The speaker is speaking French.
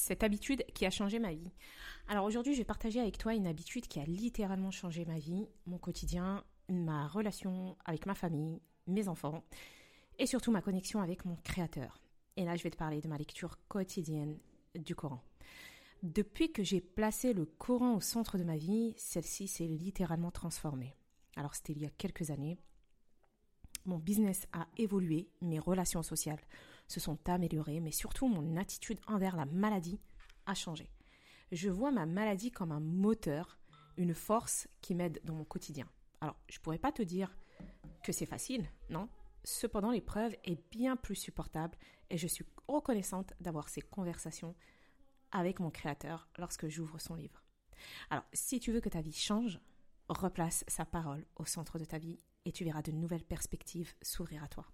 cette habitude qui a changé ma vie. Alors aujourd'hui, je vais partager avec toi une habitude qui a littéralement changé ma vie, mon quotidien, ma relation avec ma famille, mes enfants et surtout ma connexion avec mon créateur. Et là, je vais te parler de ma lecture quotidienne du Coran. Depuis que j'ai placé le Coran au centre de ma vie, celle-ci s'est littéralement transformée. Alors c'était il y a quelques années. Mon business a évolué, mes relations sociales se sont améliorées, mais surtout mon attitude envers la maladie a changé. Je vois ma maladie comme un moteur, une force qui m'aide dans mon quotidien. Alors, je pourrais pas te dire que c'est facile, non? Cependant, l'épreuve est bien plus supportable et je suis reconnaissante d'avoir ces conversations avec mon créateur lorsque j'ouvre son livre. Alors, si tu veux que ta vie change, replace sa parole au centre de ta vie et tu verras de nouvelles perspectives s'ouvrir à toi.